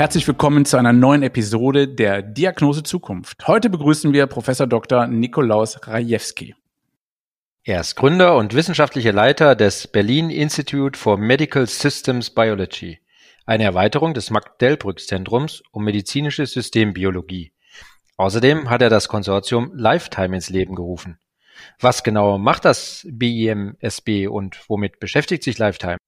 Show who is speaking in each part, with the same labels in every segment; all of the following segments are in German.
Speaker 1: Herzlich willkommen zu einer neuen Episode der Diagnose Zukunft. Heute begrüßen wir Professor Dr. Nikolaus Rajewski.
Speaker 2: Er ist Gründer und wissenschaftlicher Leiter des Berlin Institute for Medical Systems Biology, eine Erweiterung des Max-Delbrück-Zentrums um medizinische Systembiologie. Außerdem hat er das Konsortium Lifetime ins Leben gerufen. Was genau macht das BIMSB und womit beschäftigt sich Lifetime?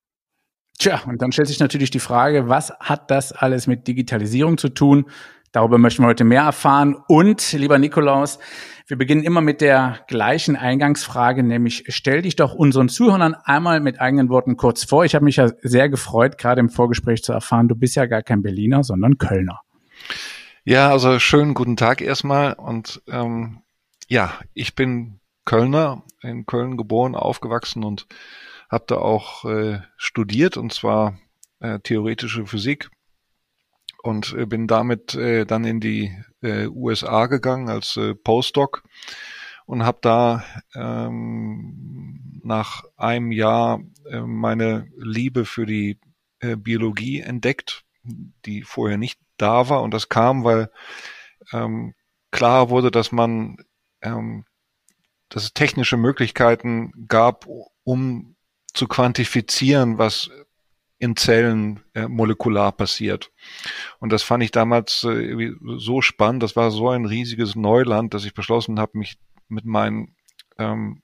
Speaker 1: Tja, und dann stellt sich natürlich die Frage, was hat das alles mit Digitalisierung zu tun? Darüber möchten wir heute mehr erfahren. Und, lieber Nikolaus, wir beginnen immer mit der gleichen Eingangsfrage, nämlich stell dich doch unseren Zuhörern einmal mit eigenen Worten kurz vor. Ich habe mich ja sehr gefreut, gerade im Vorgespräch zu erfahren, du bist ja gar kein Berliner, sondern Kölner.
Speaker 3: Ja, also schönen guten Tag erstmal. Und ähm, ja, ich bin Kölner, in Köln geboren, aufgewachsen und habe da auch äh, studiert, und zwar äh, theoretische Physik. Und äh, bin damit äh, dann in die äh, USA gegangen als äh, Postdoc. Und habe da ähm, nach einem Jahr äh, meine Liebe für die äh, Biologie entdeckt, die vorher nicht da war. Und das kam, weil ähm, klar wurde, dass man ähm, dass es technische Möglichkeiten gab, um zu quantifizieren, was in Zellen äh, molekular passiert. Und das fand ich damals äh, so spannend. Das war so ein riesiges Neuland, dass ich beschlossen habe, mich mit meinen ähm,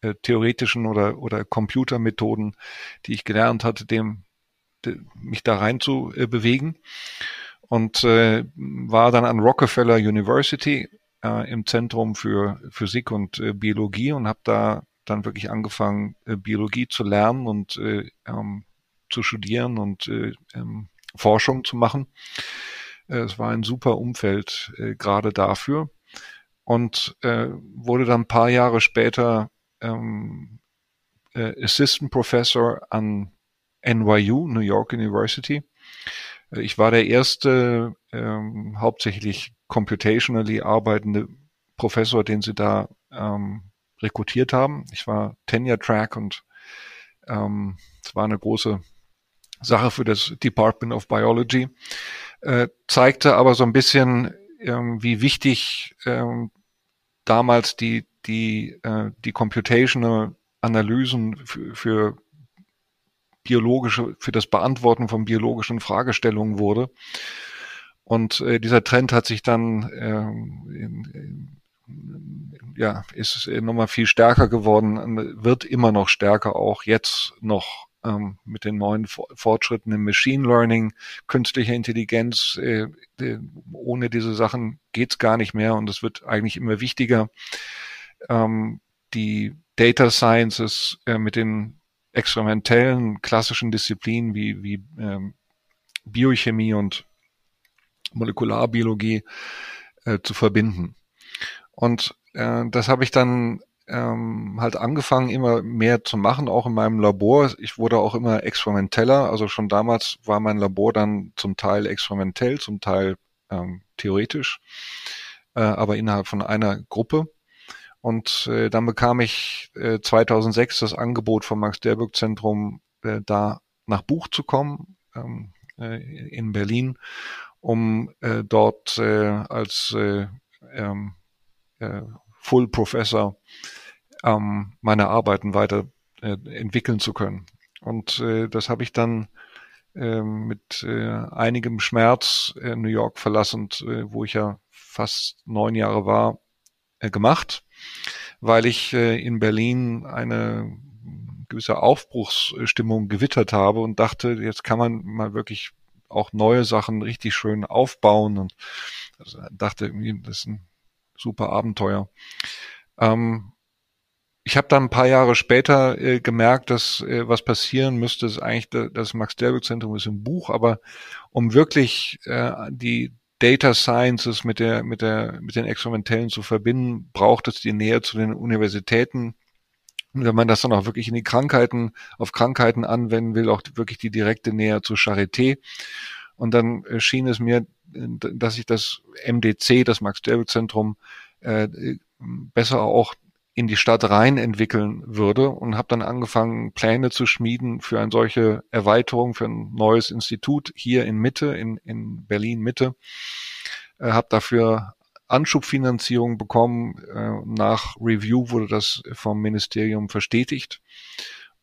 Speaker 3: äh, theoretischen oder, oder Computermethoden, die ich gelernt hatte, dem, de, mich da rein zu äh, bewegen. Und äh, war dann an Rockefeller University äh, im Zentrum für Physik und äh, Biologie und habe da dann wirklich angefangen, äh, Biologie zu lernen und äh, ähm, zu studieren und äh, ähm, Forschung zu machen. Äh, es war ein super Umfeld äh, gerade dafür und äh, wurde dann ein paar Jahre später ähm, äh, Assistant Professor an NYU, New York University. Äh, ich war der erste ähm, hauptsächlich computationally arbeitende Professor, den sie da ähm, rekrutiert haben. Ich war Tenure Track und ähm, es war eine große Sache für das Department of Biology, äh, zeigte aber so ein bisschen, ähm, wie wichtig ähm, damals die, die, äh, die computational Analysen für, für biologische, für das Beantworten von biologischen Fragestellungen wurde. Und äh, dieser Trend hat sich dann ähm, in, in, ja, ist nochmal viel stärker geworden, wird immer noch stärker auch jetzt noch ähm, mit den neuen Fortschritten im Machine Learning, künstlicher Intelligenz. Äh, äh, ohne diese Sachen geht's gar nicht mehr und es wird eigentlich immer wichtiger. Ähm, die Data Sciences äh, mit den experimentellen klassischen Disziplinen wie, wie ähm, Biochemie und Molekularbiologie äh, zu verbinden. Und äh, das habe ich dann ähm, halt angefangen, immer mehr zu machen, auch in meinem Labor. Ich wurde auch immer experimenteller. Also schon damals war mein Labor dann zum Teil experimentell, zum Teil ähm, theoretisch, äh, aber innerhalb von einer Gruppe. Und äh, dann bekam ich äh, 2006 das Angebot vom Max-Delbrück-Zentrum, äh, da nach Buch zu kommen ähm, äh, in Berlin, um äh, dort äh, als äh, ähm, äh, Full Professor ähm, meine Arbeiten weiter äh, entwickeln zu können. Und äh, das habe ich dann äh, mit äh, einigem Schmerz äh, New York verlassend, äh, wo ich ja fast neun Jahre war, äh, gemacht, weil ich äh, in Berlin eine gewisse Aufbruchsstimmung gewittert habe und dachte, jetzt kann man mal wirklich auch neue Sachen richtig schön aufbauen und also dachte irgendwie, das ist ein super Abenteuer. Ähm, ich habe dann ein paar Jahre später äh, gemerkt, dass äh, was passieren müsste, ist eigentlich das Max-Delbrück-Zentrum ist im Buch, aber um wirklich äh, die Data Sciences mit der mit der mit den Experimentellen zu verbinden, braucht es die Nähe zu den Universitäten. Und wenn man das dann auch wirklich in die Krankheiten auf Krankheiten anwenden will, auch wirklich die direkte Nähe zu Charité. Und dann äh, schien es mir, äh, dass ich das MDC, das Max-Delbrück-Zentrum, äh, besser auch in die Stadt rein entwickeln würde und habe dann angefangen, Pläne zu schmieden für eine solche Erweiterung, für ein neues Institut hier in Mitte, in, in Berlin Mitte. Äh, habe dafür Anschubfinanzierung bekommen. Nach Review wurde das vom Ministerium verstetigt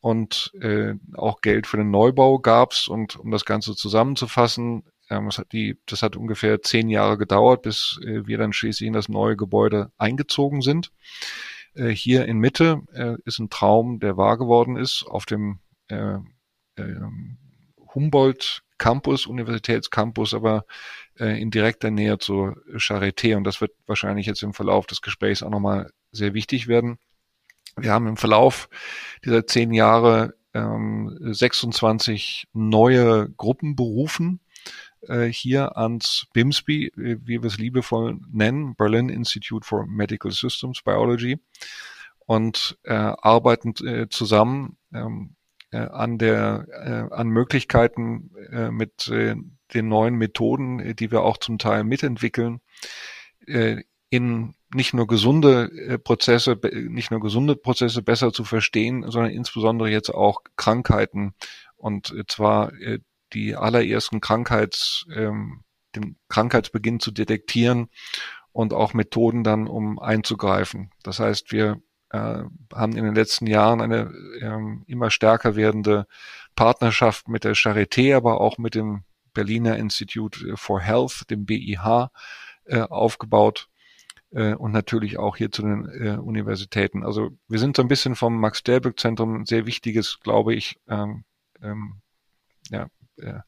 Speaker 3: und äh, auch Geld für den Neubau gab's. Und um das Ganze zusammenzufassen, ähm, das, hat die, das hat ungefähr zehn Jahre gedauert, bis äh, wir dann schließlich in das neue Gebäude eingezogen sind. Äh, hier in Mitte äh, ist ein Traum, der wahr geworden ist, auf dem äh, äh, Humboldt Campus, Universitätscampus, aber äh, in direkter Nähe zur Charité. Und das wird wahrscheinlich jetzt im Verlauf des Gesprächs auch nochmal sehr wichtig werden. Wir haben im Verlauf dieser zehn Jahre ähm, 26 neue Gruppen berufen, äh, hier ans BIMSBY, äh, wie wir es liebevoll nennen, Berlin Institute for Medical Systems Biology, und äh, arbeiten äh, zusammen ähm, äh, an der äh, an Möglichkeiten äh, mit äh, den neuen Methoden, äh, die wir auch zum Teil mitentwickeln, in nicht nur gesunde äh, Prozesse, nicht nur gesunde Prozesse besser zu verstehen, sondern insbesondere jetzt auch Krankheiten und zwar äh, die allerersten Krankheits, ähm, den Krankheitsbeginn zu detektieren und auch Methoden dann, um einzugreifen. Das heißt, wir äh, haben in den letzten Jahren eine ähm, immer stärker werdende Partnerschaft mit der Charité, aber auch mit dem Berliner Institute for Health, dem BIH, aufgebaut äh, und natürlich auch hier zu den äh, Universitäten. Also wir sind so ein bisschen vom Max-Delbrück-Zentrum ein sehr wichtiges, glaube ich, ähm, ähm, ja, äh,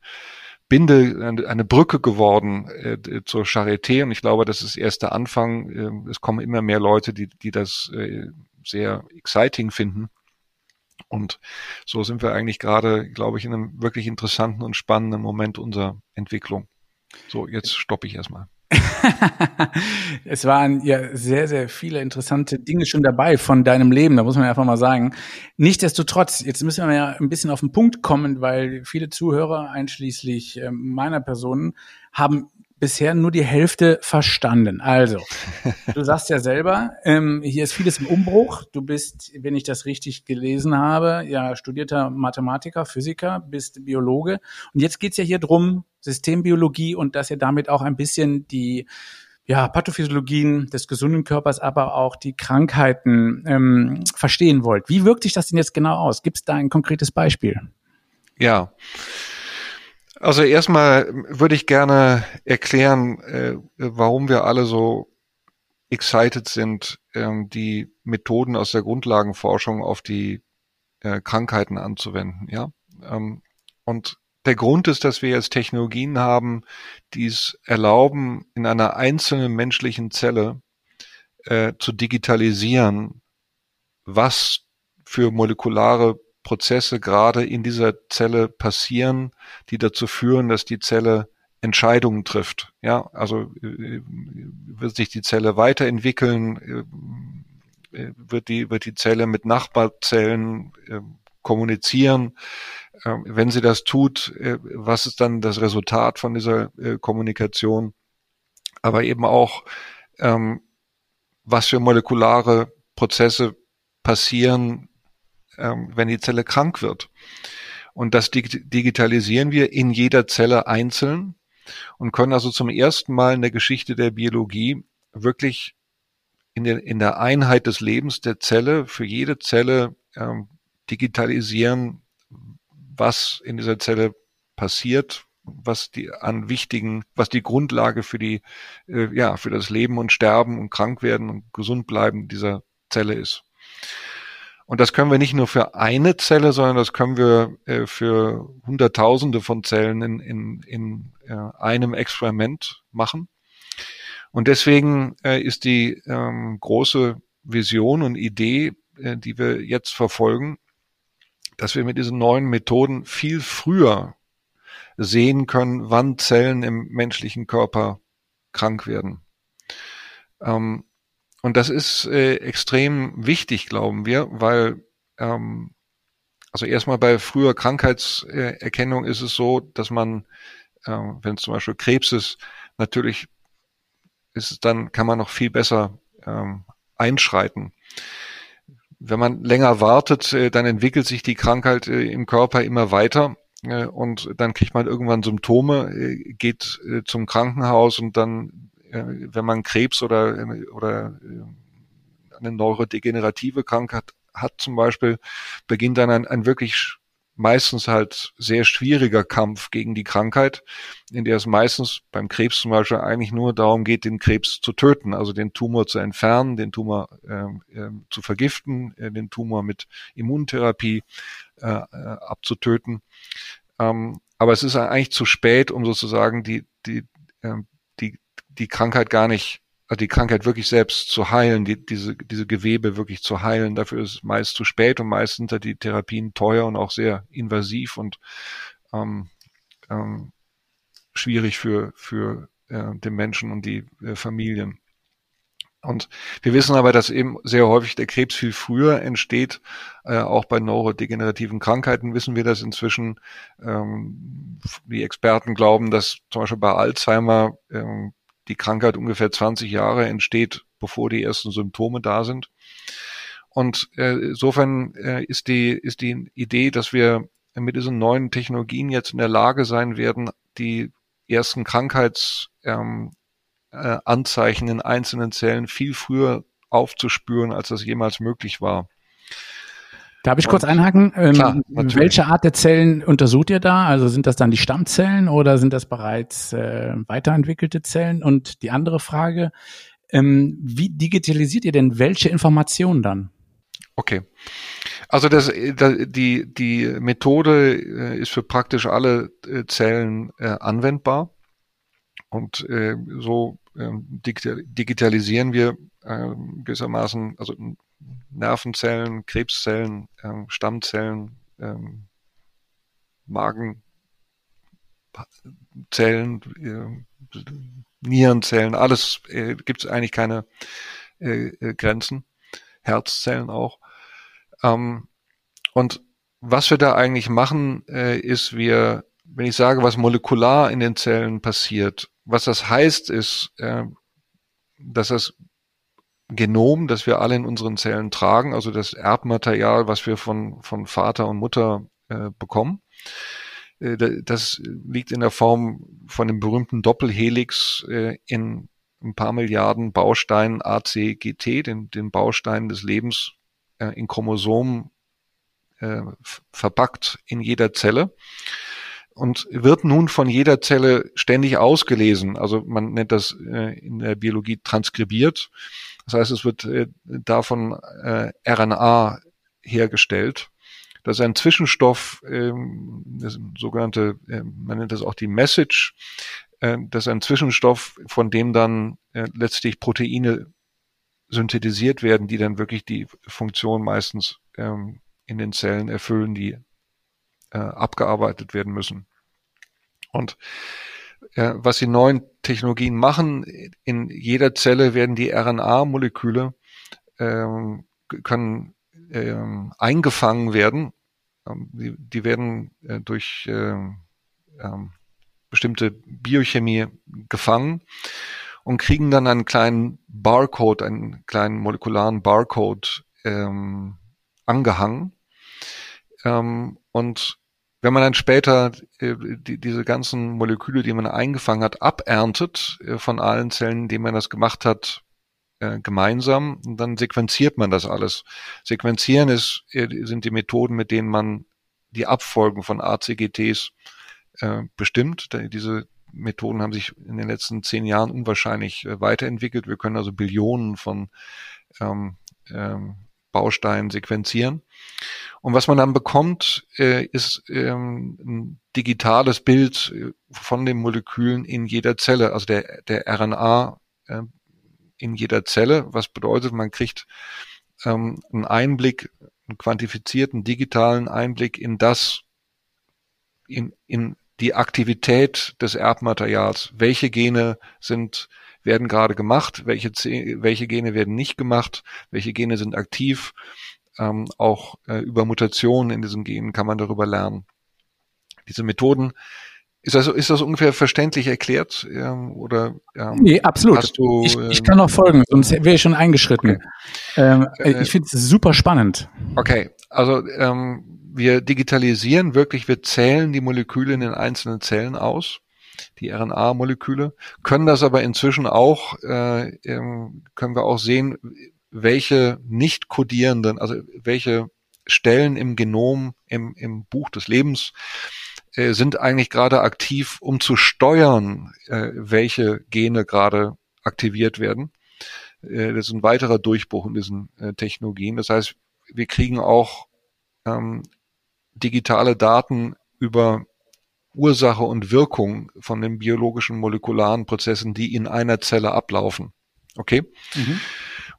Speaker 3: Binde, eine Brücke geworden äh, zur Charité und ich glaube, das ist erst der Anfang. Äh, es kommen immer mehr Leute, die, die das äh, sehr exciting finden. Und so sind wir eigentlich gerade, glaube ich, in einem wirklich interessanten und spannenden Moment unserer Entwicklung. So, jetzt stoppe ich erstmal.
Speaker 1: es waren ja sehr, sehr viele interessante Dinge schon dabei von deinem Leben, da muss man einfach mal sagen. Nichtsdestotrotz, jetzt müssen wir ja ein bisschen auf den Punkt kommen, weil viele Zuhörer, einschließlich äh, meiner Person, haben bisher nur die Hälfte verstanden. Also, du sagst ja selber, ähm, hier ist vieles im Umbruch. Du bist, wenn ich das richtig gelesen habe, ja studierter Mathematiker, Physiker, bist Biologe. Und jetzt geht's ja hier drum, Systembiologie und dass ihr damit auch ein bisschen die ja, Pathophysiologien des gesunden Körpers, aber auch die Krankheiten ähm, verstehen wollt. Wie wirkt sich das denn jetzt genau aus? Gibt es da ein konkretes Beispiel?
Speaker 3: Ja, also erstmal würde ich gerne erklären, äh, warum wir alle so excited sind, ähm, die Methoden aus der Grundlagenforschung auf die äh, Krankheiten anzuwenden. Ja, ähm, und der Grund ist, dass wir jetzt Technologien haben, die es erlauben, in einer einzelnen menschlichen Zelle äh, zu digitalisieren, was für molekulare Prozesse gerade in dieser Zelle passieren, die dazu führen, dass die Zelle Entscheidungen trifft. Ja, also äh, wird sich die Zelle weiterentwickeln, äh, wird die, wird die Zelle mit Nachbarzellen äh, kommunizieren. Wenn sie das tut, was ist dann das Resultat von dieser Kommunikation? Aber eben auch, ähm, was für molekulare Prozesse passieren, ähm, wenn die Zelle krank wird. Und das digitalisieren wir in jeder Zelle einzeln und können also zum ersten Mal in der Geschichte der Biologie wirklich in der, in der Einheit des Lebens der Zelle für jede Zelle ähm, digitalisieren, was in dieser Zelle passiert, was die an wichtigen, was die Grundlage für die, äh, ja, für das Leben und Sterben und Krankwerden und Gesundbleiben dieser Zelle ist. Und das können wir nicht nur für eine Zelle, sondern das können wir äh, für Hunderttausende von Zellen in, in, in äh, einem Experiment machen. Und deswegen äh, ist die ähm, große Vision und Idee äh, die wir jetzt verfolgen, dass wir mit diesen neuen Methoden viel früher sehen können, wann Zellen im menschlichen Körper krank werden. Ähm, und das ist äh, extrem wichtig, glauben wir, weil ähm, also erstmal bei früher Krankheitserkennung ist es so, dass man, äh, wenn es zum Beispiel Krebs ist, natürlich ist es dann, kann man noch viel besser ähm, einschreiten. Wenn man länger wartet, äh, dann entwickelt sich die Krankheit äh, im Körper immer weiter äh, und dann kriegt man irgendwann Symptome, äh, geht äh, zum Krankenhaus und dann, wenn man Krebs oder, oder eine neurodegenerative Krankheit hat zum Beispiel, beginnt dann ein, ein wirklich meistens halt sehr schwieriger Kampf gegen die Krankheit, in der es meistens beim Krebs zum Beispiel eigentlich nur darum geht, den Krebs zu töten, also den Tumor zu entfernen, den Tumor äh, äh, zu vergiften, äh, den Tumor mit Immuntherapie äh, äh, abzutöten. Ähm, aber es ist eigentlich zu spät, um sozusagen die, die, äh, die, Krankheit gar nicht also die Krankheit wirklich selbst zu heilen, die, diese, diese Gewebe wirklich zu heilen. Dafür ist es meist zu spät und meist sind da die Therapien teuer und auch sehr invasiv und ähm, ähm, schwierig für, für äh, den Menschen und die äh, Familien. Und wir wissen aber, dass eben sehr häufig der Krebs viel früher entsteht. Äh, auch bei neurodegenerativen Krankheiten wissen wir das inzwischen. Ähm, die Experten glauben, dass zum Beispiel bei Alzheimer ähm, die Krankheit ungefähr 20 Jahre entsteht, bevor die ersten Symptome da sind. Und äh, insofern äh, ist die ist die Idee, dass wir mit diesen neuen Technologien jetzt in der Lage sein werden, die ersten Krankheitsanzeichen ähm, äh, in einzelnen Zellen viel früher aufzuspüren, als das jemals möglich war.
Speaker 1: Darf ich kurz einhaken? Ähm, Klar, welche Art der Zellen untersucht ihr da? Also sind das dann die Stammzellen oder sind das bereits äh, weiterentwickelte Zellen? Und die andere Frage, ähm, wie digitalisiert ihr denn welche Informationen dann?
Speaker 3: Okay. Also das, die, die Methode äh, ist für praktisch alle äh, Zellen äh, anwendbar. Und äh, so äh, digitalisieren wir äh, gewissermaßen, also Nervenzellen, Krebszellen, ähm, Stammzellen, ähm, Magenzellen, äh, Nierenzellen, alles äh, gibt es eigentlich keine äh, äh, Grenzen, Herzzellen auch. Ähm, und was wir da eigentlich machen, äh, ist, wir, wenn ich sage, was molekular in den Zellen passiert, was das heißt, ist, äh, dass das Genom, das wir alle in unseren Zellen tragen, also das Erbmaterial, was wir von, von Vater und Mutter äh, bekommen. Äh, das liegt in der Form von dem berühmten Doppelhelix äh, in ein paar Milliarden Bausteinen ACGT, den, den Bausteinen des Lebens äh, in Chromosomen äh, verpackt in jeder Zelle und wird nun von jeder Zelle ständig ausgelesen. Also man nennt das äh, in der Biologie transkribiert. Das heißt, es wird äh, davon äh, RNA hergestellt. Das ist ein Zwischenstoff, ähm, das sogenannte, äh, man nennt das auch die Message. Äh, das ist ein Zwischenstoff, von dem dann äh, letztlich Proteine synthetisiert werden, die dann wirklich die Funktion meistens ähm, in den Zellen erfüllen, die äh, abgearbeitet werden müssen. Und was die neuen Technologien machen, in jeder Zelle werden die RNA-Moleküle ähm, können ähm, eingefangen werden. Ähm, die, die, werden äh, durch ähm, ähm, bestimmte Biochemie gefangen und kriegen dann einen kleinen Barcode, einen kleinen molekularen Barcode ähm, angehangen. Ähm, und wenn man dann später äh, die, diese ganzen Moleküle, die man eingefangen hat, aberntet äh, von allen Zellen, denen man das gemacht hat, äh, gemeinsam, dann sequenziert man das alles. Sequenzieren ist, äh, sind die Methoden, mit denen man die Abfolgen von ACGTs äh, bestimmt. Diese Methoden haben sich in den letzten zehn Jahren unwahrscheinlich weiterentwickelt. Wir können also Billionen von ähm, ähm, Bausteinen sequenzieren. Und was man dann bekommt, äh, ist ähm, ein digitales Bild äh, von den Molekülen in jeder Zelle, also der, der RNA äh, in jeder Zelle. Was bedeutet, man kriegt ähm, einen Einblick, einen quantifizierten digitalen Einblick in das, in, in die Aktivität des Erbmaterials. Welche Gene sind, werden gerade gemacht? Welche, welche Gene werden nicht gemacht? Welche Gene sind aktiv? Ähm, auch äh, über Mutationen in diesen Genen kann man darüber lernen. Diese Methoden ist das, ist das ungefähr verständlich erklärt? Ähm, oder,
Speaker 1: ähm, nee, absolut. Du, ich, ich, ähm, kann noch folgen, sonst wäre ich schon eingeschritten. Okay. Ähm, äh, ich finde es super spannend.
Speaker 3: Okay, also ähm, wir digitalisieren wirklich, wir zählen die Moleküle in den einzelnen Zellen aus, die RNA-Moleküle, können das aber inzwischen auch, äh, können wir auch sehen, welche nicht kodierenden, also welche Stellen im Genom, im, im Buch des Lebens äh, sind eigentlich gerade aktiv, um zu steuern, äh, welche Gene gerade aktiviert werden. Äh, das ist ein weiterer Durchbruch in diesen äh, Technologien. Das heißt, wir kriegen auch ähm, digitale Daten über Ursache und Wirkung von den biologischen molekularen Prozessen, die in einer Zelle ablaufen. Okay? Mhm.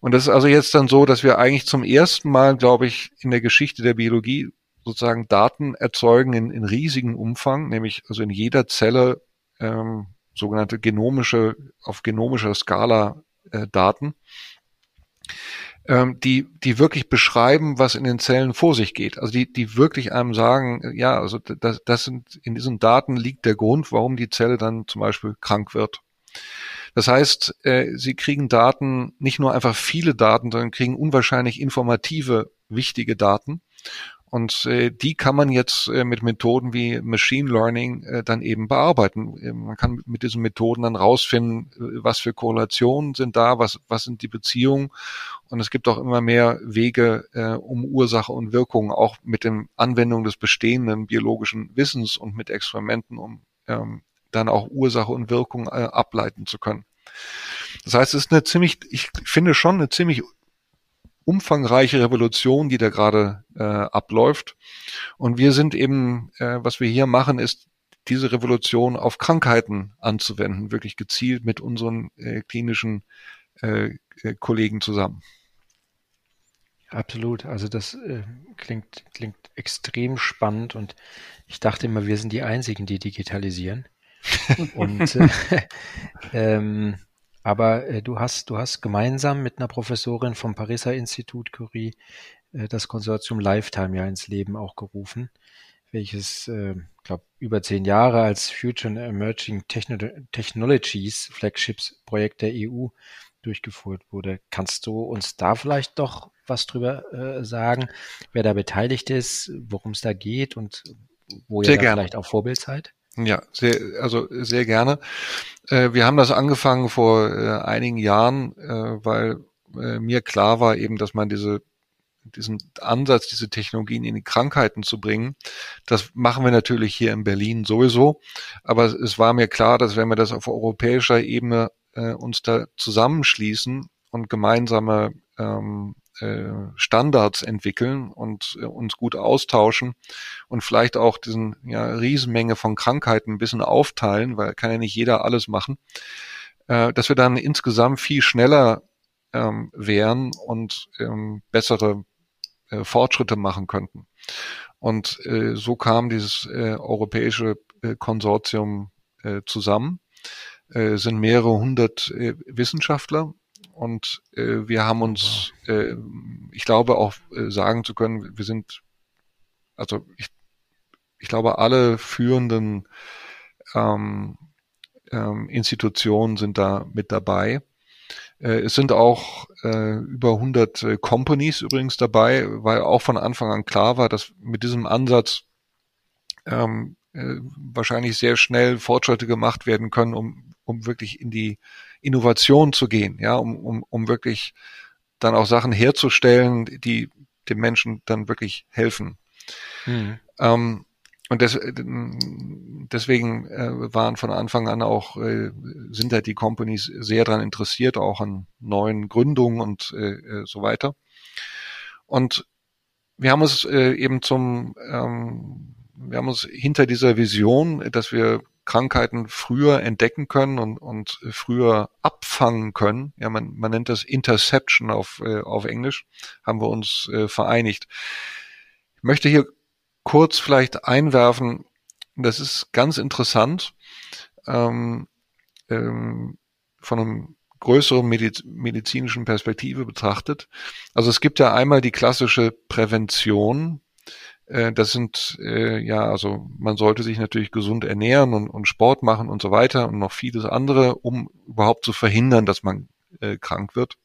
Speaker 3: Und das ist also jetzt dann so, dass wir eigentlich zum ersten Mal, glaube ich, in der Geschichte der Biologie sozusagen Daten erzeugen in, in riesigen Umfang, nämlich also in jeder Zelle ähm, sogenannte genomische, auf genomischer Skala äh, Daten, ähm, die, die wirklich beschreiben, was in den Zellen vor sich geht. Also die, die wirklich einem sagen, ja, also das, das sind, in diesen Daten liegt der Grund, warum die Zelle dann zum Beispiel krank wird. Das heißt, äh, sie kriegen Daten, nicht nur einfach viele Daten, sondern kriegen unwahrscheinlich informative, wichtige Daten. Und äh, die kann man jetzt äh, mit Methoden wie Machine Learning äh, dann eben bearbeiten. Äh, man kann mit diesen Methoden dann rausfinden, äh, was für Korrelationen sind da, was, was sind die Beziehungen. Und es gibt auch immer mehr Wege, äh, um Ursache und Wirkung auch mit dem Anwendung des bestehenden biologischen Wissens und mit Experimenten, um ähm, dann auch Ursache und Wirkung äh, ableiten zu können. Das heißt, es ist eine ziemlich, ich finde schon eine ziemlich umfangreiche Revolution, die da gerade äh, abläuft. Und wir sind eben, äh, was wir hier machen, ist diese Revolution auf Krankheiten anzuwenden, wirklich gezielt mit unseren äh, klinischen äh, äh Kollegen zusammen.
Speaker 2: Absolut. Also das äh, klingt, klingt extrem spannend und ich dachte immer, wir sind die Einzigen, die digitalisieren. und äh, ähm, aber äh, du hast, du hast gemeinsam mit einer Professorin vom Pariser Institut Curie äh, das Konsortium Lifetime ja ins Leben auch gerufen, welches, äh, glaube über zehn Jahre als Future and Emerging Techno Technologies Flagships Projekt der EU durchgeführt wurde. Kannst du uns da vielleicht doch was drüber äh, sagen, wer da beteiligt ist, worum es da geht und wo ihr vielleicht auch Vorbild seid?
Speaker 3: Ja, sehr, also sehr gerne. Äh, wir haben das angefangen vor äh, einigen Jahren, äh, weil mir klar war eben, dass man diese diesen Ansatz, diese Technologien in die Krankheiten zu bringen. Das machen wir natürlich hier in Berlin sowieso. Aber es war mir klar, dass wenn wir das auf europäischer Ebene äh, uns da zusammenschließen und gemeinsame ähm, äh, Standards entwickeln und äh, uns gut austauschen und vielleicht auch diesen ja, Riesenmenge von Krankheiten ein bisschen aufteilen, weil kann ja nicht jeder alles machen, äh, dass wir dann insgesamt viel schneller ähm, wären und ähm, bessere äh, Fortschritte machen könnten. Und äh, so kam dieses äh, europäische äh, Konsortium äh, zusammen. Äh, sind mehrere hundert äh, Wissenschaftler und äh, wir haben uns, äh, ich glaube auch äh, sagen zu können, wir sind, also ich, ich glaube, alle führenden ähm, ähm, Institutionen sind da mit dabei. Äh, es sind auch äh, über 100 äh, Companies übrigens dabei, weil auch von Anfang an klar war, dass mit diesem Ansatz ähm, äh, wahrscheinlich sehr schnell Fortschritte gemacht werden können, um, um wirklich in die Innovation zu gehen, ja, um, um, um wirklich dann auch Sachen herzustellen, die dem Menschen dann wirklich helfen. Mhm. Ähm, und des, deswegen äh, waren von Anfang an auch, äh, sind halt die Companies sehr daran interessiert, auch an neuen Gründungen und äh, so weiter. Und wir haben uns eben zum, ähm, wir haben uns hinter dieser Vision, dass wir Krankheiten früher entdecken können und, und früher abfangen können. Ja, man, man nennt das Interception auf, äh, auf Englisch, haben wir uns äh, vereinigt. Ich möchte hier kurz vielleicht einwerfen, das ist ganz interessant, ähm, ähm, von einem größeren Mediz medizinischen Perspektive betrachtet. Also es gibt ja einmal die klassische Prävention, das sind äh, ja, also man sollte sich natürlich gesund ernähren und, und Sport machen und so weiter und noch vieles andere, um überhaupt zu verhindern, dass man äh, krank wird.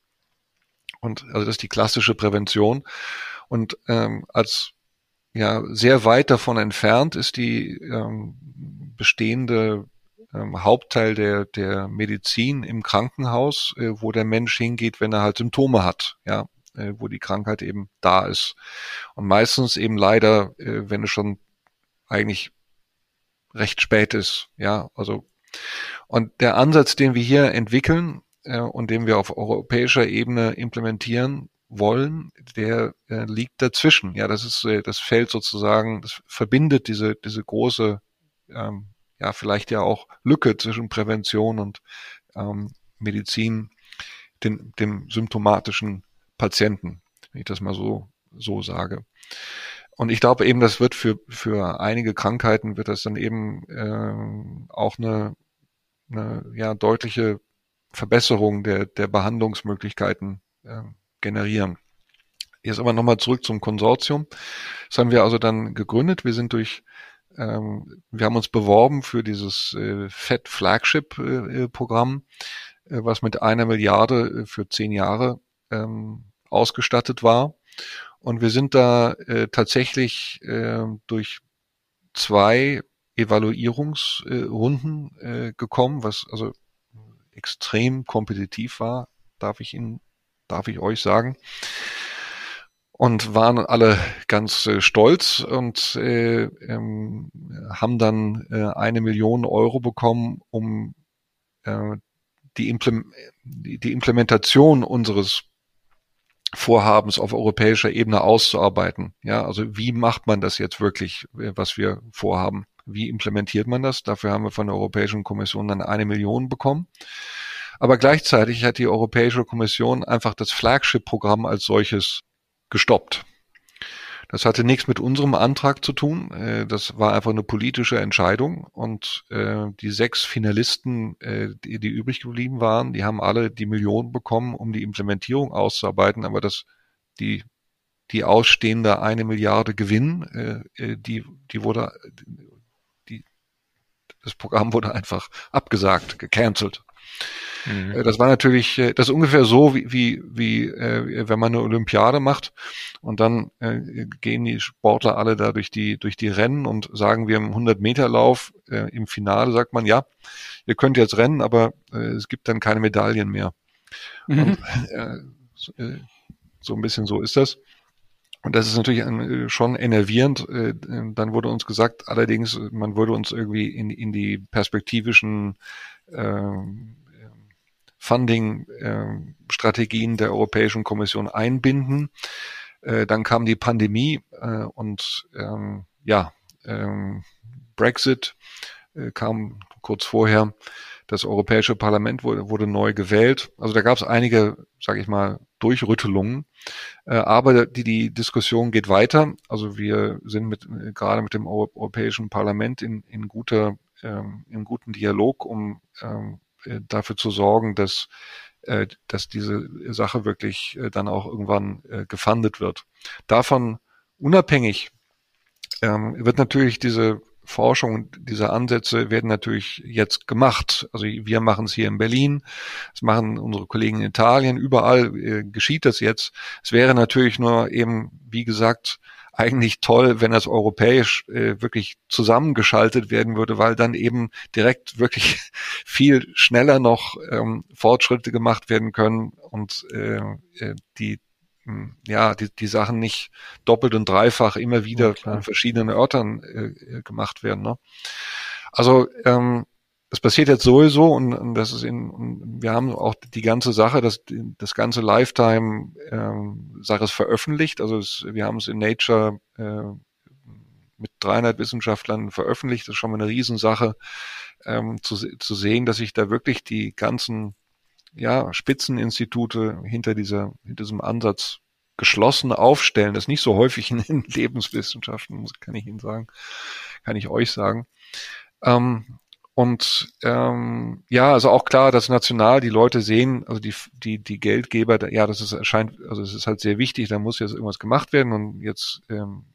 Speaker 3: Und also das ist die klassische Prävention. Und ähm, als ja sehr weit davon entfernt ist die ähm, bestehende ähm, Hauptteil der der Medizin im Krankenhaus, äh, wo der Mensch hingeht, wenn er halt Symptome hat. Ja, äh, wo die Krankheit eben da ist. Und meistens eben leider, äh, wenn es schon eigentlich recht spät ist. Ja, also und der Ansatz, den wir hier entwickeln äh, und den wir auf europäischer Ebene implementieren wollen, der äh, liegt dazwischen. Ja, das ist äh, das Feld sozusagen, das verbindet diese diese große, ähm, ja vielleicht ja auch Lücke zwischen Prävention und ähm, Medizin, den, dem symptomatischen Patienten, wenn ich das mal so, so sage. Und ich glaube eben, das wird für, für einige Krankheiten wird das dann eben äh, auch eine, eine ja, deutliche Verbesserung der, der Behandlungsmöglichkeiten äh, generieren. Jetzt aber nochmal zurück zum Konsortium. Das haben wir also dann gegründet. Wir sind durch, ähm, wir haben uns beworben für dieses äh, FED Flagship äh, Programm, äh, was mit einer Milliarde äh, für zehn Jahre ähm, ausgestattet war. Und wir sind da äh, tatsächlich äh, durch zwei Evaluierungsrunden äh, gekommen, was also extrem kompetitiv war, darf ich Ihnen, darf ich euch sagen. Und waren alle ganz äh, stolz und äh, ähm, haben dann äh, eine Million Euro bekommen, um äh, die, Implem die Implementation unseres Vorhabens auf europäischer Ebene auszuarbeiten. Ja, also wie macht man das jetzt wirklich, äh, was wir vorhaben? Wie implementiert man das? Dafür haben wir von der Europäischen Kommission dann eine Million bekommen. Aber gleichzeitig hat die Europäische Kommission einfach das Flagship-Programm als solches gestoppt. Das hatte nichts mit unserem Antrag zu tun. Äh, das war einfach eine politische Entscheidung. Und äh, die sechs Finalisten, äh, die, die übrig geblieben waren, die haben alle die Millionen bekommen, um die Implementierung auszuarbeiten. Aber das, die, die ausstehende eine Milliarde Gewinn, die, die wurde, die, das Programm wurde einfach abgesagt, gecancelt. Mhm. Äh, das war natürlich, äh, das ist ungefähr so, wie, wie, wie äh, wenn man eine Olympiade macht und dann äh, gehen die Sportler alle da durch die, durch die Rennen und sagen, wir haben 100 Meter Lauf. Äh, Im Finale sagt man, ja, ihr könnt jetzt rennen, aber äh, es gibt dann keine Medaillen mehr. Mhm. Und, äh, so, äh, so ein bisschen so ist das. Und das ist natürlich schon enervierend. Dann wurde uns gesagt, allerdings, man würde uns irgendwie in, in die perspektivischen äh, Funding-Strategien der Europäischen Kommission einbinden. Äh, dann kam die Pandemie äh, und ähm, ja, ähm, Brexit äh, kam kurz vorher. Das Europäische Parlament wurde, wurde neu gewählt. Also da gab es einige, sage ich mal, Durchrüttelungen. aber die, die Diskussion geht weiter. Also wir sind mit, gerade mit dem Europäischen Parlament in, in guter, ähm, in guten Dialog, um dafür zu sorgen, dass äh, dass diese Sache wirklich äh, dann auch irgendwann gefundet wird. Davon unabhängig ähm, wird natürlich diese Forschung und diese Ansätze werden natürlich jetzt gemacht. Also wir machen es hier in Berlin, das machen unsere Kollegen in Italien, überall äh, geschieht das jetzt. Es wäre natürlich nur eben, wie gesagt, eigentlich toll, wenn das europäisch äh, wirklich zusammengeschaltet werden würde, weil dann eben direkt wirklich viel schneller noch ähm, Fortschritte gemacht werden können und äh, äh die hm, ja, die, die Sachen nicht doppelt und dreifach immer wieder ja, an verschiedenen Örtern äh, gemacht werden. Ne? Also ähm, das passiert jetzt sowieso und, und das ist in, und wir haben auch die ganze Sache, das, das ganze Lifetime ähm, Sache ist veröffentlicht. Also es, wir haben es in Nature äh, mit 300 Wissenschaftlern veröffentlicht. Das ist schon mal eine Riesensache, ähm, zu, zu sehen, dass sich da wirklich die ganzen ja, Spitzeninstitute hinter dieser, hinter diesem Ansatz geschlossen aufstellen. Das ist nicht so häufig in den Lebenswissenschaften, kann ich Ihnen sagen, kann ich euch sagen. Ähm, und ähm, ja, also auch klar, dass national die Leute sehen, also die die die Geldgeber, ja, das ist erscheint, also es ist halt sehr wichtig, da muss jetzt irgendwas gemacht werden und jetzt ähm,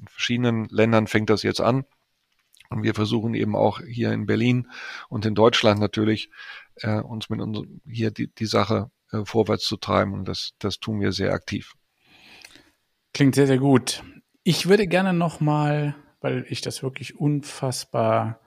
Speaker 3: in verschiedenen Ländern fängt das jetzt an und wir versuchen eben auch hier in Berlin und in Deutschland natürlich äh, uns mit uns hier die die Sache äh, vorwärts zu treiben und das das tun wir sehr aktiv.
Speaker 1: Klingt sehr sehr gut. Ich würde gerne noch mal, weil ich das wirklich unfassbar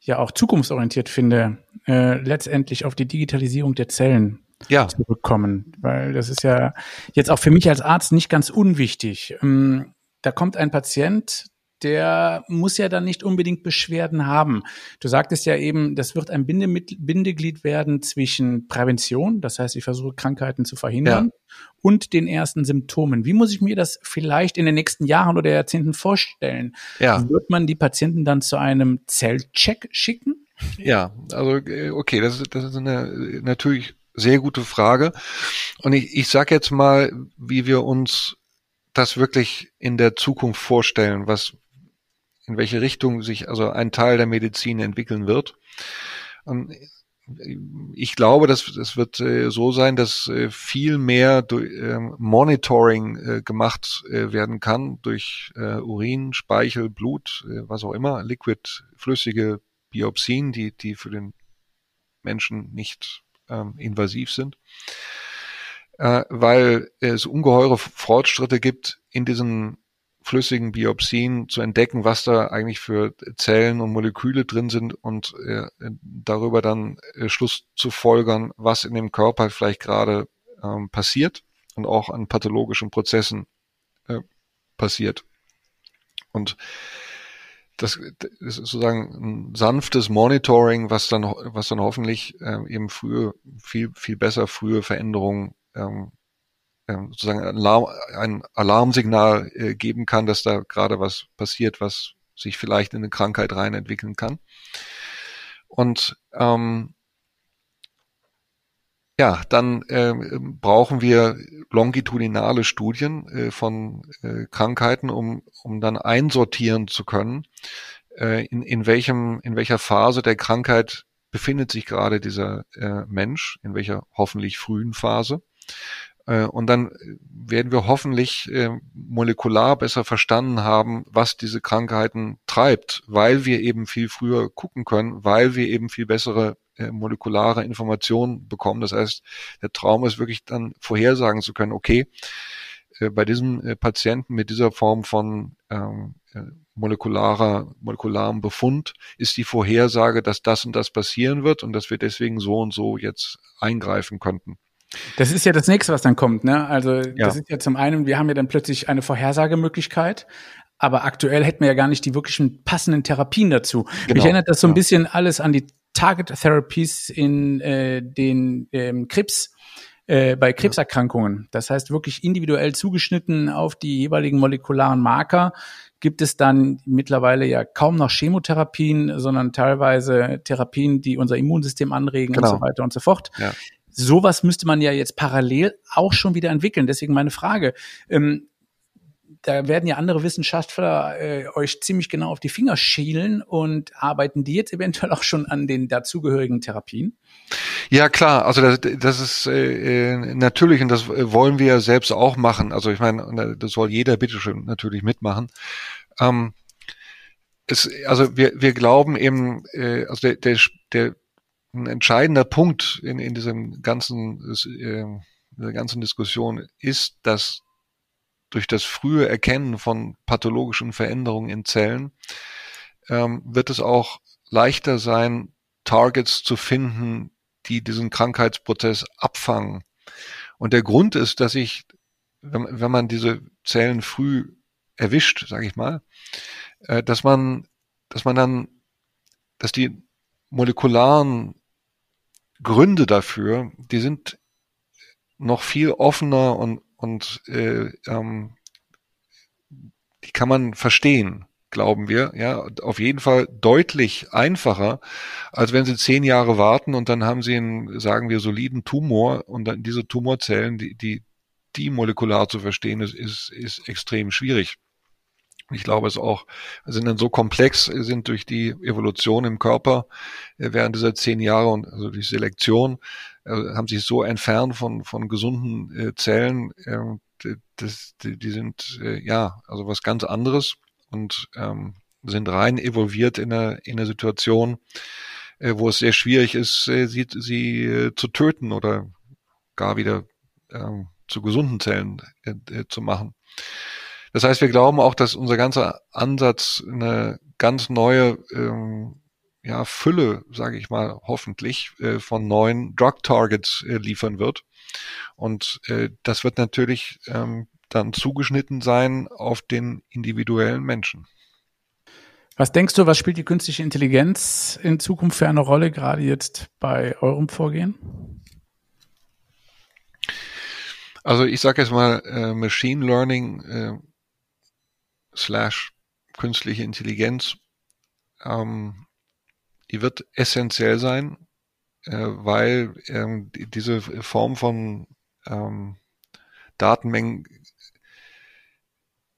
Speaker 1: ja auch zukunftsorientiert finde, äh, letztendlich auf die Digitalisierung der Zellen ja. zurückkommen. Weil das ist ja jetzt auch für mich als Arzt nicht ganz unwichtig. Ähm, da kommt ein Patient, der muss ja dann nicht unbedingt Beschwerden haben. Du sagtest ja eben, das wird ein Bindeglied werden zwischen Prävention, das heißt, ich versuche Krankheiten zu verhindern, ja. und den ersten Symptomen. Wie muss ich mir das vielleicht in den nächsten Jahren oder Jahrzehnten vorstellen? Ja. Wird man die Patienten dann zu einem Zellcheck schicken?
Speaker 3: Ja, also äh, okay, das ist, das ist eine natürlich sehr gute Frage. Und ich, ich sage jetzt mal, wie wir uns das wirklich in der Zukunft vorstellen, was, in welche Richtung sich also ein Teil der Medizin entwickeln wird. Und ich glaube, dass es wird äh, so sein, dass äh, viel mehr durch, äh, Monitoring äh, gemacht werden kann durch Urin, Speichel, Blut, was auch immer, Liquid, flüssige Biopsien, die die für den Menschen nicht ähm, invasiv sind, weil es ungeheure Fortschritte gibt in diesen flüssigen Biopsien zu entdecken, was da eigentlich für Zellen und Moleküle drin sind und äh, darüber dann äh, Schluss zu folgern, was in dem Körper vielleicht gerade ähm, passiert und auch an pathologischen Prozessen äh, passiert. Und das, ist sozusagen ein sanftes Monitoring, was dann, was dann hoffentlich ähm, eben frühe, viel, viel besser frühe Veränderungen ähm, sozusagen ein, Alarm, ein Alarmsignal äh, geben kann, dass da gerade was passiert, was sich vielleicht in eine Krankheit rein entwickeln kann. Und ähm, ja, dann äh, brauchen wir longitudinale Studien äh, von äh, Krankheiten, um, um dann einsortieren zu können, äh, in, in, welchem, in welcher Phase der Krankheit befindet sich gerade dieser äh, Mensch, in welcher hoffentlich frühen Phase. Äh, und dann werden wir hoffentlich äh, molekular besser verstanden haben, was diese Krankheiten treibt, weil wir eben viel früher gucken können, weil wir eben viel bessere äh, molekulare Informationen bekommen. Das heißt, der Traum ist wirklich dann vorhersagen zu können, okay, bei diesem Patienten mit dieser Form von ähm, molekularer, molekularem Befund ist die Vorhersage, dass das und das passieren wird und dass wir deswegen so und so jetzt eingreifen könnten.
Speaker 1: Das ist ja das nächste, was dann kommt, ne? Also ja. das ist ja zum einen, wir haben ja dann plötzlich eine Vorhersagemöglichkeit, aber aktuell hätten wir ja gar nicht die wirklichen passenden Therapien dazu. Genau. Mich erinnert das so ein bisschen alles an die Target Therapies in äh, den ähm, Krebs äh, bei Krebserkrankungen. Das heißt wirklich individuell zugeschnitten auf die jeweiligen molekularen Marker gibt es dann mittlerweile ja kaum noch Chemotherapien, sondern teilweise Therapien, die unser Immunsystem anregen genau. und so weiter und so fort. Ja sowas müsste man ja jetzt parallel auch schon wieder entwickeln. Deswegen meine Frage. Ähm, da werden ja andere Wissenschaftler äh, euch ziemlich genau auf die Finger schielen und arbeiten die jetzt eventuell auch schon an den dazugehörigen Therapien?
Speaker 3: Ja klar, also das, das ist äh, äh natürlich und das wollen wir selbst auch machen. Also ich meine, das soll jeder bitte schon natürlich mitmachen. Ähm, es, also wir, wir glauben eben, äh, also der, der, der ein entscheidender Punkt in, in diesem ganzen, äh, dieser ganzen Diskussion ist, dass durch das frühe Erkennen von pathologischen Veränderungen in Zellen ähm, wird es auch leichter sein, Targets zu finden, die diesen Krankheitsprozess abfangen. Und der Grund ist, dass ich, wenn, wenn man diese Zellen früh erwischt, sage ich mal, äh, dass man, dass man dann, dass die molekularen Gründe dafür, die sind noch viel offener und, und äh, ähm, die kann man verstehen. glauben wir, ja, auf jeden Fall deutlich einfacher, als wenn Sie zehn Jahre warten und dann haben Sie einen, sagen wir, soliden Tumor und dann diese Tumorzellen, die, die, die molekular zu verstehen ist, ist, ist extrem schwierig. Ich glaube, es auch sind dann so komplex, sind durch die Evolution im Körper äh, während dieser zehn Jahre und also durch Selektion äh, haben sich so entfernt von von gesunden äh, Zellen, äh, das, die, sind ja also was ganz anderes und ähm, sind rein evolviert in einer, in einer Situation, wo es sehr schwierig ist, sie, sie zu töten oder gar wieder äh, zu gesunden Zellen zu machen. Das heißt, wir glauben auch, dass unser ganzer Ansatz eine ganz neue ähm, ja, Fülle, sage ich mal, hoffentlich äh, von neuen Drug Targets äh, liefern wird. Und äh, das wird natürlich ähm, dann zugeschnitten sein auf den individuellen Menschen.
Speaker 1: Was denkst du, was spielt die künstliche Intelligenz in Zukunft für eine Rolle, gerade jetzt bei eurem Vorgehen?
Speaker 3: Also ich sage jetzt mal äh, Machine Learning äh, slash künstliche Intelligenz, ähm, die wird essentiell sein, äh, weil ähm, diese Form von ähm, Datenmengen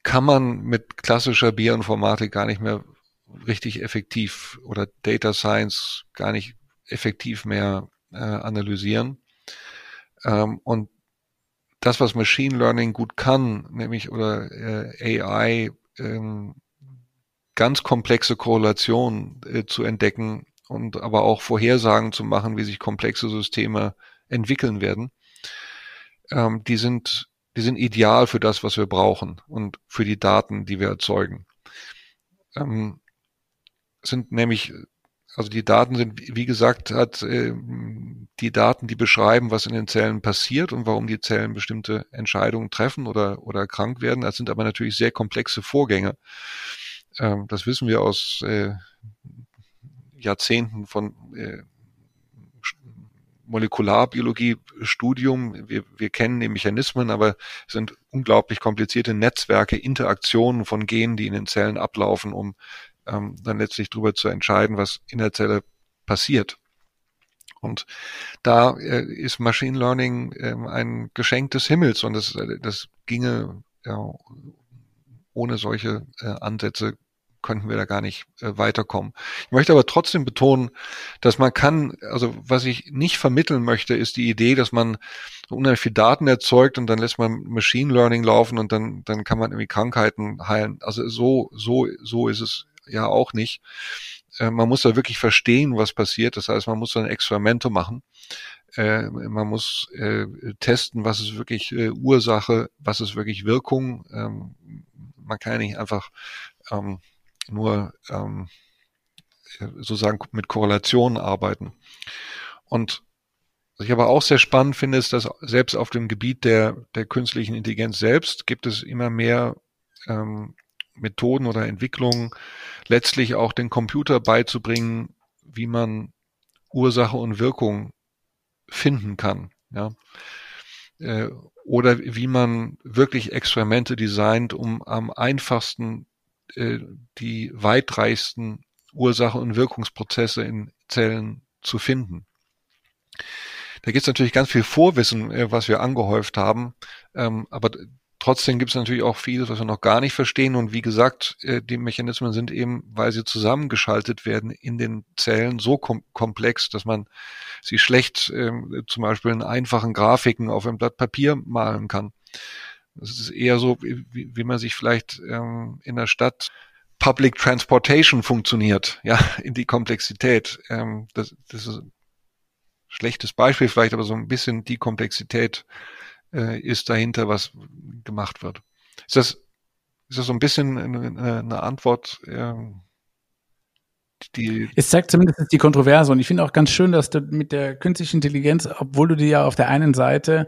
Speaker 3: kann man mit klassischer Bioinformatik gar nicht mehr richtig effektiv oder Data Science gar nicht effektiv mehr äh, analysieren. Ähm, und das, was Machine Learning gut kann, nämlich oder äh, AI, ähm, ganz komplexe Korrelationen äh, zu entdecken und aber auch Vorhersagen zu machen, wie sich komplexe Systeme entwickeln werden, ähm, die sind die sind ideal für das, was wir brauchen und für die Daten, die wir erzeugen. Ähm, sind nämlich, also die Daten sind, wie gesagt, hat äh, die Daten, die beschreiben, was in den Zellen passiert und warum die Zellen bestimmte Entscheidungen treffen oder, oder krank werden. Das sind aber natürlich sehr komplexe Vorgänge. Ähm, das wissen wir aus äh, Jahrzehnten von äh, Molekularbiologie-Studium. Wir, wir kennen die Mechanismen, aber es sind unglaublich komplizierte Netzwerke, Interaktionen von Genen, die in den Zellen ablaufen, um ähm, dann letztlich darüber zu entscheiden, was in der Zelle passiert. Und da äh, ist Machine Learning äh, ein Geschenk des Himmels und das, äh, das ginge ja, ohne solche äh, Ansätze könnten wir da gar nicht äh, weiterkommen. Ich möchte aber trotzdem betonen, dass man kann, also was ich nicht vermitteln möchte, ist die Idee, dass man unheimlich viel Daten erzeugt und dann lässt man Machine Learning laufen und dann, dann kann man irgendwie Krankheiten heilen. Also so, so, so ist es ja auch nicht. Äh, man muss da wirklich verstehen, was passiert. Das heißt, man muss dann Experimente machen. Äh, man muss äh, testen, was ist wirklich Ursache, was ist wirklich Wirkung. Ähm, man kann ja nicht einfach ähm, nur ähm, sozusagen mit Korrelationen arbeiten. Und was ich aber auch sehr spannend finde, ist, dass selbst auf dem Gebiet der, der künstlichen Intelligenz selbst gibt es immer mehr ähm, Methoden oder Entwicklungen, letztlich auch den Computer beizubringen, wie man Ursache und Wirkung finden kann. Ja? Äh, oder wie man wirklich Experimente designt, um am einfachsten äh, die weitreichsten Ursache- und Wirkungsprozesse in Zellen zu finden. Da gibt es natürlich ganz viel Vorwissen, äh, was wir angehäuft haben, ähm, aber trotzdem gibt es natürlich auch vieles, was wir noch gar nicht verstehen. Und wie gesagt, äh, die Mechanismen sind eben, weil sie zusammengeschaltet werden in den Zellen, so kom komplex, dass man sie schlecht ähm, zum Beispiel in einfachen Grafiken auf einem Blatt Papier malen kann. Es ist eher so, wie, wie man sich vielleicht ähm, in der Stadt Public Transportation funktioniert, ja, in die Komplexität. Ähm, das, das ist ein schlechtes Beispiel vielleicht, aber so ein bisschen die Komplexität äh, ist dahinter, was gemacht wird. Ist das, ist das so ein bisschen eine, eine Antwort? Ähm,
Speaker 1: die es zeigt zumindest die Kontroverse und ich finde auch ganz schön, dass du mit der künstlichen Intelligenz, obwohl du die ja auf der einen Seite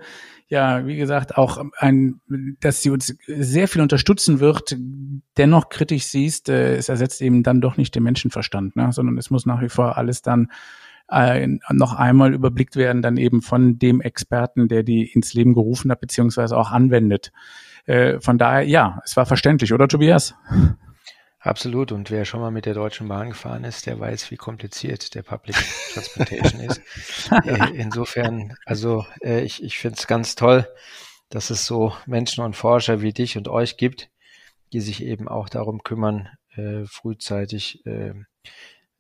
Speaker 1: ja, wie gesagt, auch ein, dass sie uns sehr viel unterstützen wird, dennoch kritisch siehst, äh, es ersetzt eben dann doch nicht den Menschenverstand, ne? sondern es muss nach wie vor alles dann äh, noch einmal überblickt werden, dann eben von dem Experten, der die ins Leben gerufen hat, beziehungsweise auch anwendet. Äh, von daher, ja, es war verständlich, oder Tobias?
Speaker 2: Absolut. Und wer schon mal mit der Deutschen Bahn gefahren ist, der weiß, wie kompliziert der Public Transportation ist. Äh, insofern, also äh, ich, ich finde es ganz toll, dass es so Menschen und Forscher wie dich und euch gibt, die sich eben auch darum kümmern, äh, frühzeitig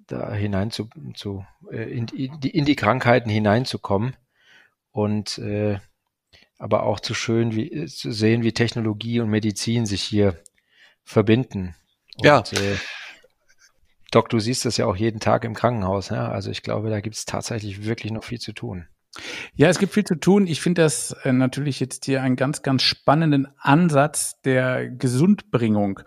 Speaker 2: da hinein zu, zu äh, in, in, die, in die Krankheiten hineinzukommen und äh, aber auch zu schön wie zu sehen, wie Technologie und Medizin sich hier verbinden. Und,
Speaker 1: ja.
Speaker 2: Äh, Doc, du siehst das ja auch jeden Tag im Krankenhaus. Ja? Also ich glaube, da gibt es tatsächlich wirklich noch viel zu tun.
Speaker 1: Ja, es gibt viel zu tun. Ich finde das äh, natürlich jetzt hier einen ganz, ganz spannenden Ansatz der Gesundbringung.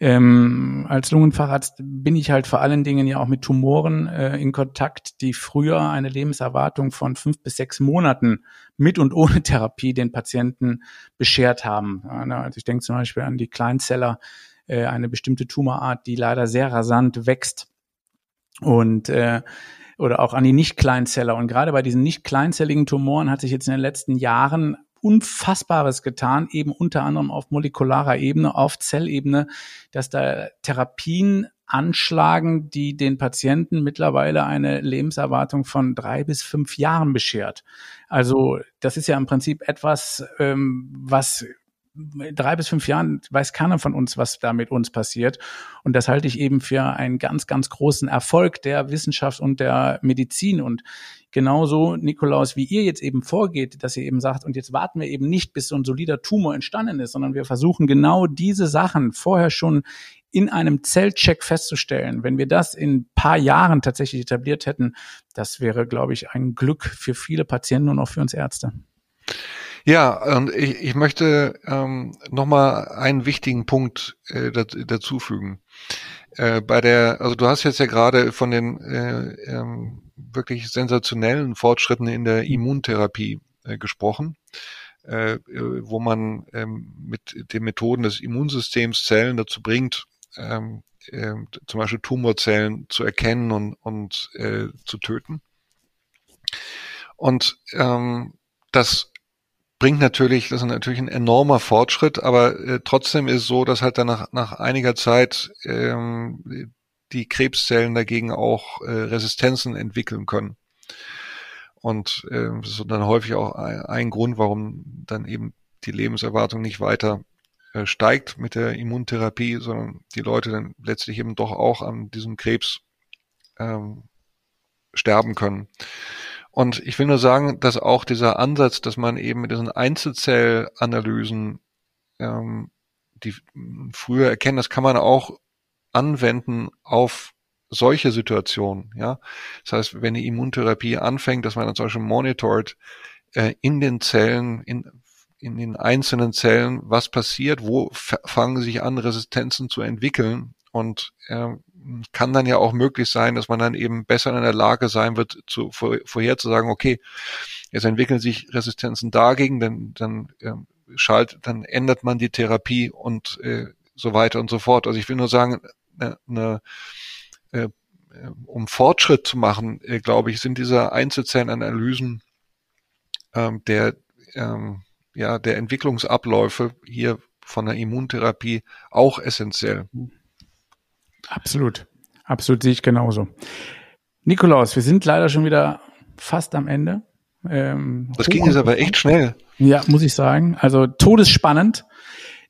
Speaker 1: Ähm, als Lungenfacharzt bin ich halt vor allen Dingen ja auch mit Tumoren äh, in Kontakt, die früher eine Lebenserwartung von fünf bis sechs Monaten mit und ohne Therapie den Patienten beschert haben. Also ich denke zum Beispiel an die Kleinzeller, äh, eine bestimmte Tumorart, die leider sehr rasant wächst. Und äh, oder auch an die Nicht-Kleinzeller. Und gerade bei diesen nicht-kleinzelligen Tumoren hat sich jetzt in den letzten Jahren Unfassbares getan, eben unter anderem auf molekularer Ebene, auf Zellebene, dass da Therapien anschlagen, die den Patienten mittlerweile eine Lebenserwartung von drei bis fünf Jahren beschert. Also das ist ja im Prinzip etwas, ähm, was drei bis fünf Jahren weiß keiner von uns, was da mit uns passiert. Und das halte ich eben für einen ganz, ganz großen Erfolg der Wissenschaft und der Medizin. Und genauso, Nikolaus, wie ihr jetzt eben vorgeht, dass ihr eben sagt, und jetzt warten wir eben nicht, bis so ein solider Tumor entstanden ist, sondern wir versuchen genau diese Sachen vorher schon in einem Zellcheck festzustellen. Wenn wir das in paar Jahren tatsächlich etabliert hätten, das wäre, glaube ich, ein Glück für viele Patienten und auch für uns Ärzte.
Speaker 3: Ja, und ich, ich möchte ähm, nochmal einen wichtigen Punkt äh, dazu fügen. Äh, bei der, also du hast jetzt ja gerade von den äh, ähm, wirklich sensationellen Fortschritten in der Immuntherapie äh, gesprochen, äh, äh wo man ähm, mit den Methoden des Immunsystems Zellen dazu bringt, ähm, äh, zum Beispiel Tumorzellen zu erkennen und, und äh, zu töten. Und ähm, das bringt natürlich, das ist natürlich ein enormer Fortschritt, aber äh, trotzdem ist es so, dass halt dann nach, nach einiger Zeit ähm, die Krebszellen dagegen auch äh, Resistenzen entwickeln können. Und äh, das ist dann häufig auch ein, ein Grund, warum dann eben die Lebenserwartung nicht weiter äh, steigt mit der Immuntherapie, sondern die Leute dann letztlich eben doch auch an diesem Krebs ähm, sterben können. Und ich will nur sagen, dass auch dieser Ansatz, dass man eben mit diesen Einzelzellanalysen ähm, die früher erkennen, das kann man auch anwenden auf solche Situationen. Ja, das heißt, wenn die Immuntherapie anfängt, dass man dann zum Beispiel monitort äh, in den Zellen, in in den einzelnen Zellen, was passiert, wo fangen sich an, Resistenzen zu entwickeln und äh, kann dann ja auch möglich sein, dass man dann eben besser in der Lage sein wird, zu, vor, vorherzusagen, okay, jetzt entwickeln sich Resistenzen dagegen, dann, dann äh, schalt, dann ändert man die Therapie und äh, so weiter und so fort. Also ich will nur sagen, ne, ne, äh, um Fortschritt zu machen, äh, glaube ich, sind diese Einzelzellenanalysen ähm, der ähm, ja der Entwicklungsabläufe hier von der Immuntherapie auch essentiell.
Speaker 1: Absolut. Absolut sehe ich genauso. Nikolaus, wir sind leider schon wieder fast am Ende.
Speaker 3: Ähm, das ging jetzt aber echt schnell.
Speaker 1: Ja, muss ich sagen. Also todesspannend.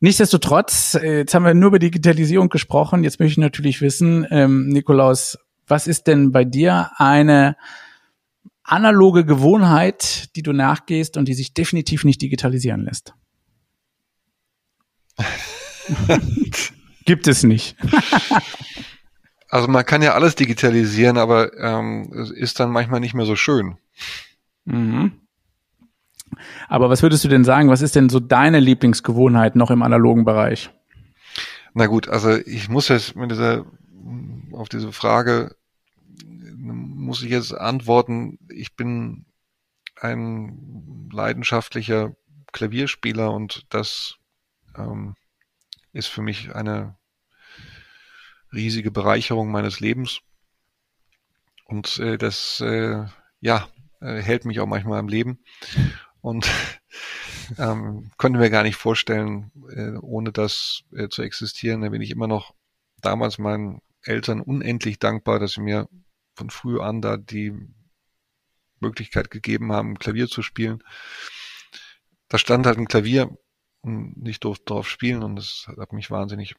Speaker 1: Nichtsdestotrotz, äh, jetzt haben wir nur über Digitalisierung gesprochen. Jetzt möchte ich natürlich wissen, ähm, Nikolaus, was ist denn bei dir eine analoge Gewohnheit, die du nachgehst und die sich definitiv nicht digitalisieren lässt? Gibt es nicht.
Speaker 3: also man kann ja alles digitalisieren, aber ähm, es ist dann manchmal nicht mehr so schön.
Speaker 1: Mhm. Aber was würdest du denn sagen? Was ist denn so deine Lieblingsgewohnheit noch im analogen Bereich?
Speaker 3: Na gut, also ich muss jetzt mit dieser auf diese Frage muss ich jetzt antworten. Ich bin ein leidenschaftlicher Klavierspieler und das ähm, ist für mich eine riesige Bereicherung meines Lebens. Und äh, das äh, ja, äh, hält mich auch manchmal am Leben. Und ähm, konnte mir gar nicht vorstellen, äh, ohne das äh, zu existieren. Da bin ich immer noch damals meinen Eltern unendlich dankbar, dass sie mir von früh an da die Möglichkeit gegeben haben, Klavier zu spielen. Da stand halt ein Klavier und ich durfte drauf spielen und das hat mich wahnsinnig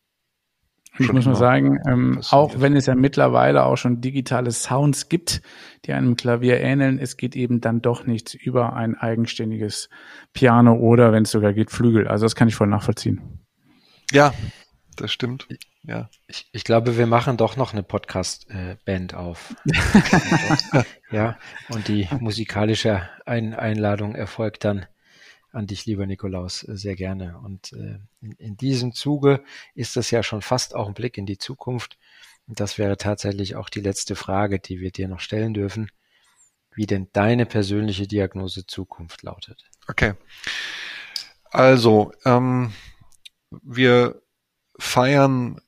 Speaker 1: ich muss mal sagen, ähm, auch wenn es ja mittlerweile auch schon digitale Sounds gibt, die einem Klavier ähneln, es geht eben dann doch nicht über ein eigenständiges Piano oder, wenn es sogar geht, Flügel. Also das kann ich voll nachvollziehen.
Speaker 3: Ja, das stimmt. Ja.
Speaker 2: Ich, ich glaube, wir machen doch noch eine Podcast-Band auf. ja, und die musikalische Ein Einladung erfolgt dann an dich, lieber Nikolaus, äh, sehr gerne. Und äh, in, in diesem Zuge ist das ja schon fast auch ein Blick in die Zukunft. Und das wäre tatsächlich auch die letzte Frage, die wir dir noch stellen dürfen, wie denn deine persönliche Diagnose Zukunft lautet.
Speaker 3: Okay. Also, ähm, wir feiern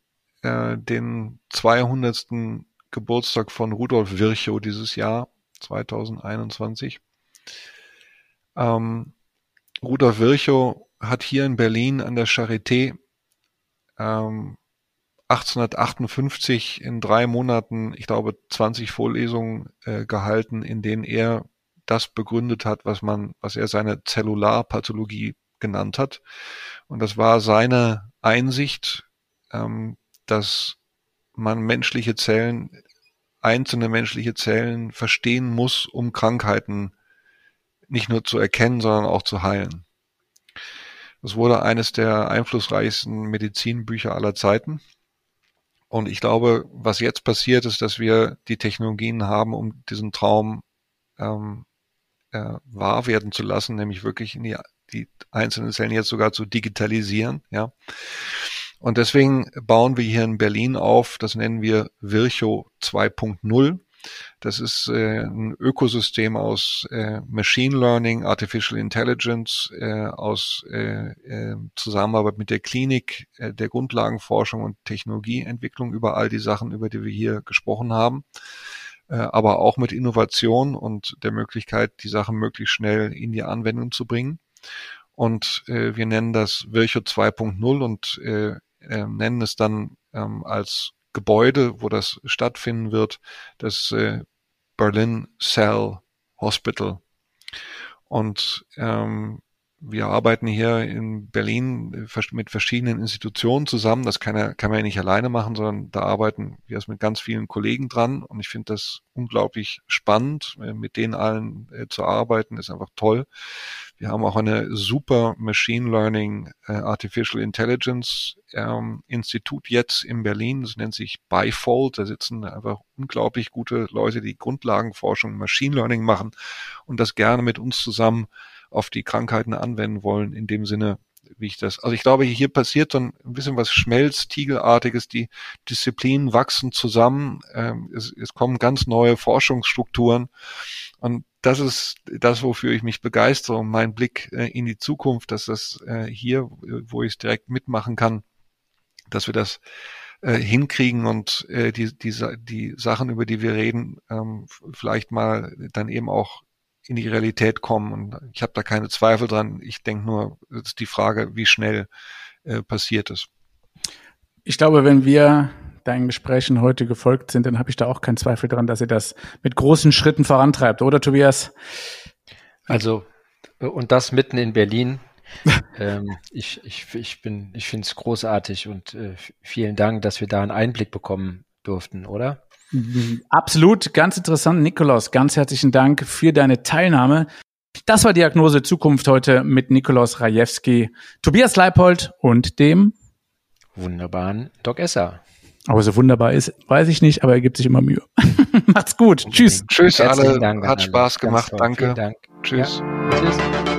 Speaker 3: äh, den 200. Geburtstag von Rudolf Virchow dieses Jahr, 2021. Ähm, Rudolf Virchow hat hier in Berlin an der Charité ähm, 1858 in drei Monaten, ich glaube, 20 Vorlesungen äh, gehalten, in denen er das begründet hat, was man, was er seine Zellularpathologie genannt hat. Und das war seine Einsicht, ähm, dass man menschliche Zellen, einzelne menschliche Zellen verstehen muss, um Krankheiten nicht nur zu erkennen, sondern auch zu heilen. Das wurde eines der einflussreichsten Medizinbücher aller Zeiten. Und ich glaube, was jetzt passiert, ist, dass wir die Technologien haben, um diesen Traum ähm, äh, wahr werden zu lassen, nämlich wirklich in die, die einzelnen Zellen jetzt sogar zu digitalisieren. Ja. Und deswegen bauen wir hier in Berlin auf, das nennen wir Virchow 2.0. Das ist äh, ein Ökosystem aus äh, Machine Learning, Artificial Intelligence, äh, aus äh, äh, Zusammenarbeit mit der Klinik, äh, der Grundlagenforschung und Technologieentwicklung über all die Sachen, über die wir hier gesprochen haben, äh, aber auch mit Innovation und der Möglichkeit, die Sachen möglichst schnell in die Anwendung zu bringen. Und äh, wir nennen das Virchow 2.0 und äh, äh, nennen es dann ähm, als Gebäude, wo das stattfinden wird, das äh, Berlin Cell Hospital. Und ähm, wir arbeiten hier in Berlin mit verschiedenen Institutionen zusammen. Das kann, kann man ja nicht alleine machen, sondern da arbeiten wir mit ganz vielen Kollegen dran. Und ich finde das unglaublich spannend, äh, mit denen allen äh, zu arbeiten, ist einfach toll. Wir haben auch eine super Machine Learning äh, Artificial Intelligence ähm, Institut jetzt in Berlin. Das nennt sich Bifold. Da sitzen einfach unglaublich gute Leute, die Grundlagenforschung Machine Learning machen und das gerne mit uns zusammen auf die Krankheiten anwenden wollen. In dem Sinne, wie ich das. Also ich glaube, hier passiert so ein bisschen was Schmelztiegelartiges. Die Disziplinen wachsen zusammen. Ähm, es, es kommen ganz neue Forschungsstrukturen. Und das ist das, wofür ich mich begeistere und mein Blick äh, in die Zukunft, dass das äh, hier, wo ich es direkt mitmachen kann, dass wir das äh, hinkriegen und die, die, die Sachen, über die wir reden, ähm, vielleicht mal dann eben auch in die Realität kommen. Und ich habe da keine Zweifel dran. Ich denke nur, es ist die Frage, wie schnell äh, passiert es.
Speaker 1: Ich glaube, wenn wir deinen Gesprächen heute gefolgt sind, dann habe ich da auch keinen Zweifel dran, dass ihr das mit großen Schritten vorantreibt, oder Tobias?
Speaker 2: Also, und das mitten in Berlin. ähm, ich, ich, ich bin, ich finde es großartig und äh, vielen Dank, dass wir da einen Einblick bekommen durften, oder?
Speaker 1: Absolut, ganz interessant. Nikolaus, ganz herzlichen Dank für deine Teilnahme. Das war Diagnose Zukunft heute mit Nikolaus Rajewski, Tobias Leipold und dem
Speaker 2: wunderbaren Doc Esser.
Speaker 1: Aber so wunderbar ist, weiß ich nicht, aber er gibt sich immer Mühe. Macht's gut. Tschüss.
Speaker 3: Tschüss alle. Dank Hat Spaß gemacht. Danke. Dank. Tschüss. Ja. Tschüss.